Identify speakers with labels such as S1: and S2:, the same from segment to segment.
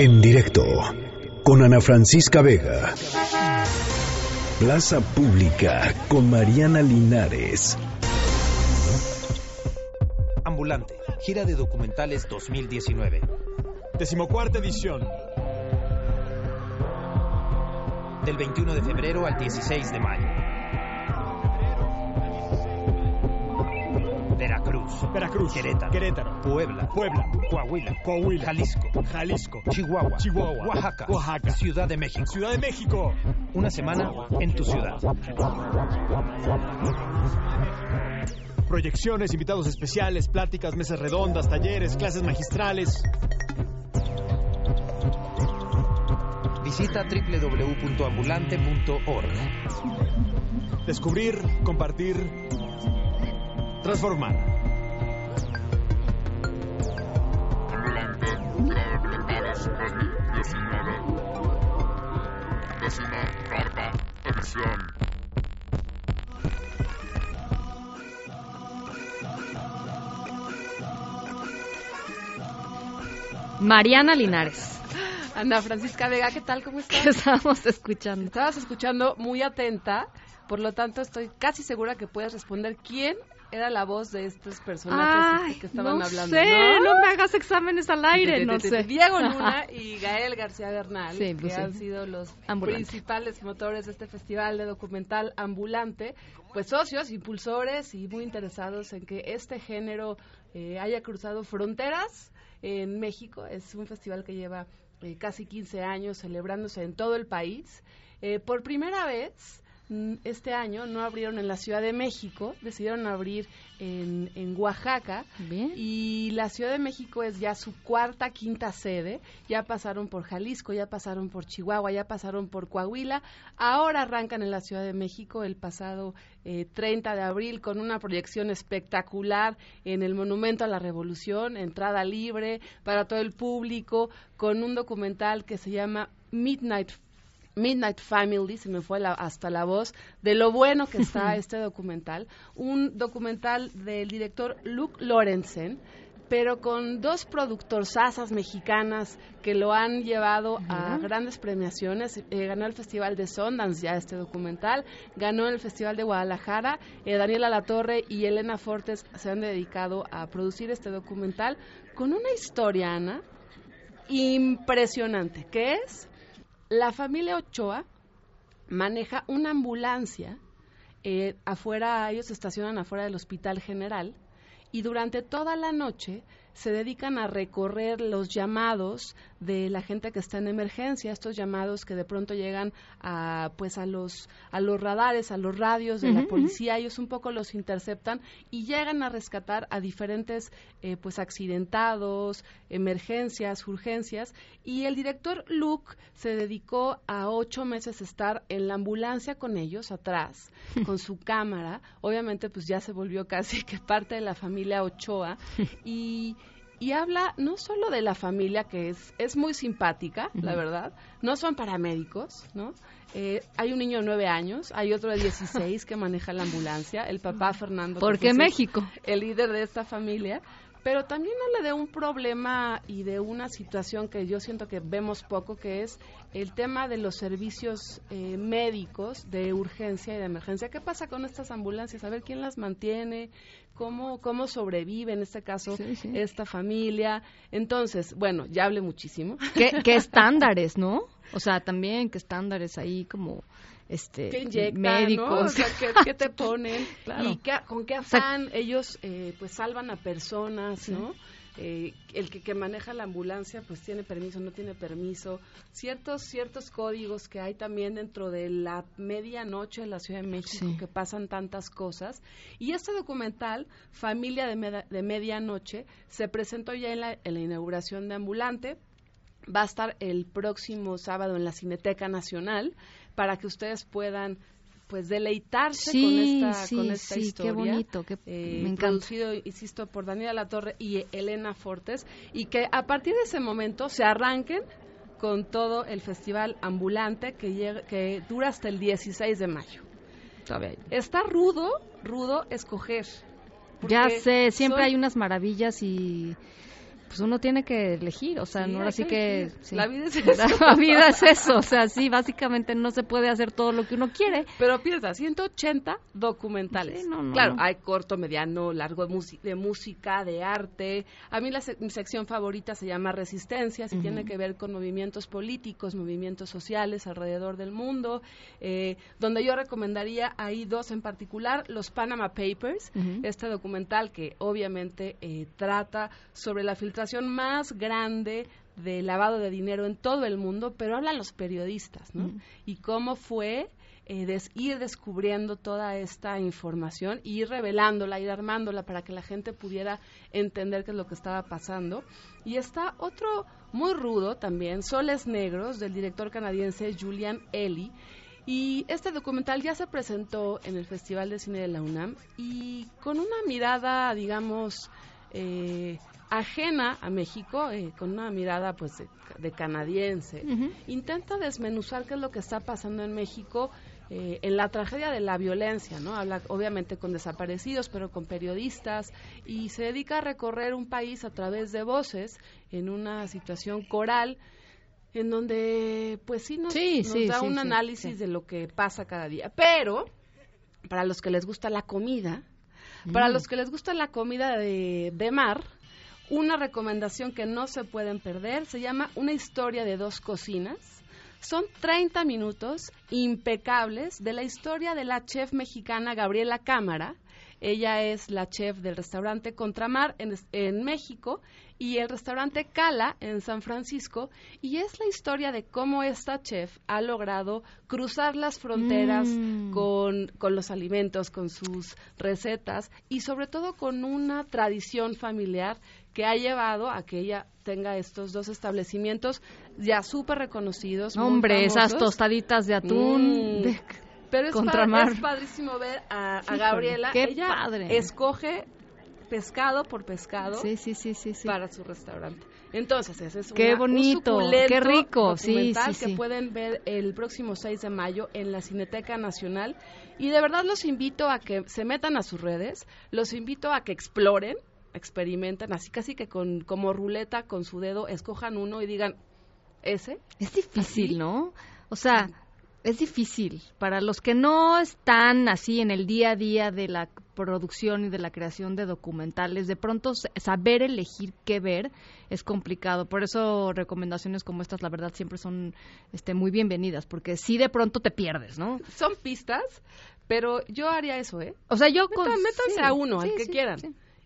S1: En directo con Ana Francisca Vega. Plaza Pública con Mariana Linares.
S2: Ambulante, gira de documentales 2019.
S3: Decimocuarta edición.
S2: Del 21 de febrero al 16 de mayo. Veracruz,
S3: Veracruz.
S2: Querétaro,
S3: Querétaro.
S2: Puebla,
S3: Puebla.
S2: Coahuila,
S3: Coahuila.
S2: Jalisco,
S3: Jalisco.
S2: Chihuahua,
S3: Chihuahua.
S2: Oaxaca,
S3: Oaxaca.
S2: Ciudad de México.
S3: Ciudad de México.
S2: Una semana en tu ciudad.
S3: Proyecciones, invitados especiales, pláticas, mesas redondas, talleres, clases magistrales.
S2: Visita www.ambulante.org.
S3: Descubrir, compartir, transformar.
S4: Ambulante, gira de documentales 2019. Décimo cuarta edición.
S5: Mariana Linares.
S6: Ana Francisca Vega, ¿qué tal? ¿Cómo
S5: que
S6: estás?
S5: estábamos escuchando.
S6: Estabas escuchando muy atenta, por lo tanto estoy casi segura que puedes responder quién era la voz de estos personajes
S5: Ay,
S6: este, que estaban
S5: no
S6: hablando.
S5: sé,
S6: ¿no?
S5: no me hagas exámenes al aire,
S6: De- de-
S5: no
S6: de-
S5: sé.
S6: Diego Luna y Gael García Bernal,
S5: Sí, pues
S6: que
S5: sí.
S6: han sido los
S5: Ambulante.
S6: principales motores de este festival de documental ambulante, pues socios, impulsores y muy interesados en que este género eh, haya cruzado fronteras en México. Es un festival que lleva eh, casi 15 años celebrándose en todo el país. Eh, por primera vez, este año no abrieron en la Ciudad de México, decidieron abrir en, en Oaxaca.
S5: Bien.
S6: Y la Ciudad de México es ya su cuarta, quinta sede. Ya pasaron por Jalisco, ya pasaron por Chihuahua, ya pasaron por Coahuila. Ahora arrancan en la Ciudad de México el pasado eh, 30 de abril con una proyección espectacular en el Monumento a la Revolución, entrada libre para todo el público, con un documental que se llama Midnight Midnight Family, se me fue la- hasta la voz, de lo bueno que está este documental. Un documental del director Luke Lorenzen, pero con dos productorsazas mexicanas que lo han llevado a grandes premiaciones. Eh, ganó el Festival de Sundance ya este documental, ganó el Festival de Guadalajara. Eh, Daniela Latorre y Elena Fortes se han dedicado a producir este documental con una historia, Ana, impresionante, que es la familia Ochoa maneja una ambulancia eh, afuera, ellos se estacionan afuera del Hospital General y durante toda la noche se dedican a recorrer los llamados de la gente que está en emergencia, estos llamados que de pronto llegan a pues a los a los radares, a los radios de la policía, ellos un poco los interceptan y llegan a rescatar a diferentes eh, pues accidentados, emergencias, urgencias. Y el director Luke se dedicó a ocho meses estar en la ambulancia con ellos atrás, con su cámara, obviamente pues ya se volvió casi que parte de la familia Ochoa. Y y habla no solo de la familia que es es muy simpática, la verdad, no son paramédicos, ¿no? Eh, hay un niño de nueve años, hay otro de 16 que maneja la ambulancia, el papá Fernando.
S5: ¿Por qué México?
S6: El líder de esta familia, pero también habla de un problema y de una situación que yo siento que vemos poco, que es el tema de los servicios eh, médicos de urgencia y de emergencia. ¿Qué pasa con estas ambulancias? A ver quién las mantiene, cómo, cómo sobrevive en este caso
S5: Sí, sí.
S6: esta familia. Entonces, bueno, ya hablé muchísimo.
S5: ¿Qué, qué estándares, ¿no? O sea, también qué estándares ahí como este
S6: que inyectan,
S5: médicos.
S6: ¿no? O sea, ¿qué, qué te ponen?
S5: Claro.
S6: Y qué- con qué afán ellos eh, pues salvan a personas, ¿no? Eh, el que, que maneja la ambulancia pues tiene permiso, no tiene permiso. Ciertos, ciertos códigos que hay también dentro de la medianoche de la Ciudad de México
S5: Sí.
S6: que pasan tantas cosas. Y este documental, Familia de, Meda- de Medianoche, se presentó ya en la, en la inauguración de Ambulante va a estar el próximo sábado en la Cineteca Nacional para que ustedes puedan pues deleitarse
S5: Sí,
S6: con esta
S5: sí,
S6: con esta
S5: sí, qué
S6: historia.
S5: bonito, qué-
S6: eh,
S5: me.
S6: Producido, insisto, por Daniela Latorre y Elena Fortes y que a partir de ese momento se arranquen con todo el festival ambulante que llega, que dura hasta el 16 de mayo. Está rudo, rudo escoger.
S5: Ya sé, siempre hay unas maravillas y pues uno tiene que elegir, o sea,
S6: Sí,
S5: no así
S6: que
S5: que...
S6: elegir.
S5: sí.
S6: La vida es eso.
S5: La vida es eso, o sea, sí, básicamente no se puede hacer todo lo que uno quiere.
S6: Pero piensa, 180 documentales.
S5: Sí, no, no,
S6: claro,
S5: no.
S6: hay corto, mediano, largo de, música, de arte. A mí la sec- mi sección favorita se llama Resistencias y tiene que ver con movimientos políticos, movimientos sociales alrededor del mundo, eh, donde yo recomendaría ahí dos en particular, los Panama Papers, este documental que obviamente eh, trata sobre la filtración más grande de lavado de dinero en todo el mundo, pero hablan los periodistas, ¿no?
S5: Ujú.
S6: Y cómo fue eh, des- ir descubriendo toda esta información y ir revelándola, ir armándola para que la gente pudiera entender qué es lo que estaba pasando. Y está otro muy rudo también, Soles Negros, del director canadiense Julian Ellie. Y este documental ya se presentó en el Festival de Cine de la UNAM y con una mirada, digamos, eh, ajena a México, eh, con una mirada pues de, de canadiense, intenta desmenuzar qué es lo que está pasando en México eh, en la tragedia de la violencia, ¿no? Habla obviamente con desaparecidos, pero con periodistas y se dedica a recorrer un país a través de voces en una situación coral en donde pues sí nos,
S5: Sí,
S6: nos
S5: sí,
S6: da
S5: sí,
S6: un análisis de lo que pasa cada día. Pero para los que les gusta la comida, para
S5: Mm.
S6: los que les gusta la comida de, de mar, una recomendación que no se pueden perder se llama Una historia de dos cocinas. Son 30 minutos impecables de la historia de la chef mexicana Gabriela Cámara. Ella es la chef del restaurante Contramar en, en México y el restaurante Cala en San Francisco. Y es la historia de cómo esta chef ha logrado cruzar las fronteras
S5: Mm.
S6: con, con los alimentos, con sus recetas y sobre todo con una tradición familiar que ha llevado a que ella tenga estos dos establecimientos ya súper reconocidos.
S5: Hombre, esas tostaditas de atún.
S6: Mm.
S5: de-
S6: Pero es,
S5: Contramar.
S6: es padrísimo ver a, Gabriela.
S5: qué
S6: ella
S5: padre.
S6: escoge pescado por pescado
S5: Sí, sí, sí, sí, sí.
S6: para su restaurante. Entonces, ese es
S5: Qué
S6: una- un
S5: bonito,
S6: suculento
S5: qué rico, sí,
S6: documental
S5: sí,
S6: que
S5: sí.
S6: pueden ver el próximo 6 de mayo en la Cineteca Nacional. Y de verdad los invito a que se metan a sus redes, los invito a que exploren, experimenten, así casi que con como ruleta con su dedo, escojan uno y digan, ¿ese?
S5: Es difícil,
S6: ¿Así?
S5: ¿no? O sea, es difícil. Para los que no están así en el día a día de la producción y de la creación de documentales, de pronto saber elegir qué ver es complicado. Por eso recomendaciones como estas, la verdad, siempre son este, muy bienvenidas, porque sí de pronto te pierdes, ¿no?
S6: Son pistas, pero yo haría eso, ¿eh?
S5: O sea, yo...
S6: Meta-
S5: con-
S6: métanse
S5: sí,
S6: a uno, al que
S5: sí,
S6: quieran.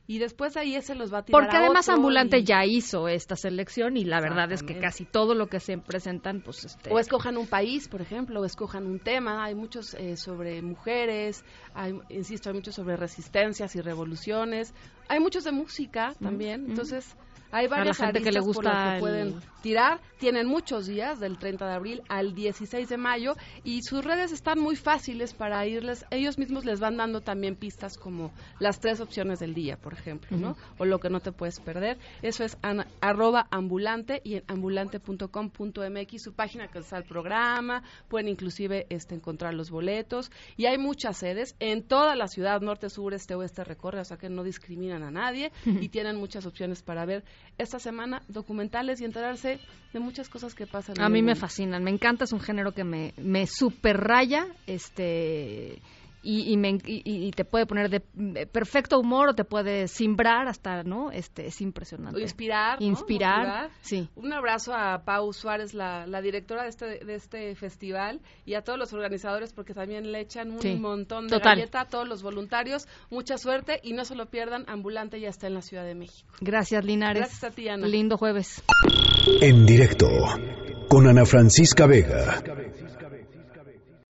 S6: Y después ahí ese los va a tirar
S5: Porque
S6: a
S5: además
S6: otro
S5: Ambulante
S6: y-
S5: ya hizo esta selección y la verdad es que casi todo lo que se presentan, pues este...
S6: O escojan un país, por ejemplo, o escojan un tema. Hay muchos eh, sobre mujeres, hay, insisto, hay muchos sobre resistencias y revoluciones. Hay muchos de música también. Entonces, hay
S5: la
S6: varias
S5: gente que le
S6: por
S5: gusta
S6: que
S5: el-
S6: pueden tirar. Tienen muchos días, del 30 de abril al 16 de mayo, y sus redes están muy fáciles para irles. Ellos mismos les van dando también pistas como las tres opciones del día, por ejemplo, ¿no? O lo que no te puedes perder. Eso es ana- arroba ambulante y en ambulante.com.mx, su página que está el programa. Pueden inclusive este, encontrar los boletos. Y hay muchas sedes en toda la ciudad, norte, sur, este, oeste, recorre, o sea que no discriminan a nadie y tienen muchas opciones para ver esta semana documentales y enterarse de muchas cosas que pasan.
S5: A mí me fascinan, me encanta, es un género que me, me super raya, este, y, y, me, y, y te puede poner de, de perfecto humor o te puede simbrar hasta, ¿no? Este, es
S6: O
S5: impresionante.
S6: inspirar. ¿no?
S5: Inspirar,
S6: Motivar.
S5: sí.
S6: Un abrazo a Pau Suárez, la, la directora de este, de este festival, y a todos los organizadores, porque también le echan un
S5: Sí,
S6: montón de
S5: total.
S6: galleta a todos los voluntarios. Mucha suerte y no se lo pierdan. Ambulante ya está en la Ciudad de México.
S5: Gracias, Linares.
S6: Gracias a ti, Ana.
S5: Lindo jueves.
S1: En directo con Ana Francisca Vega.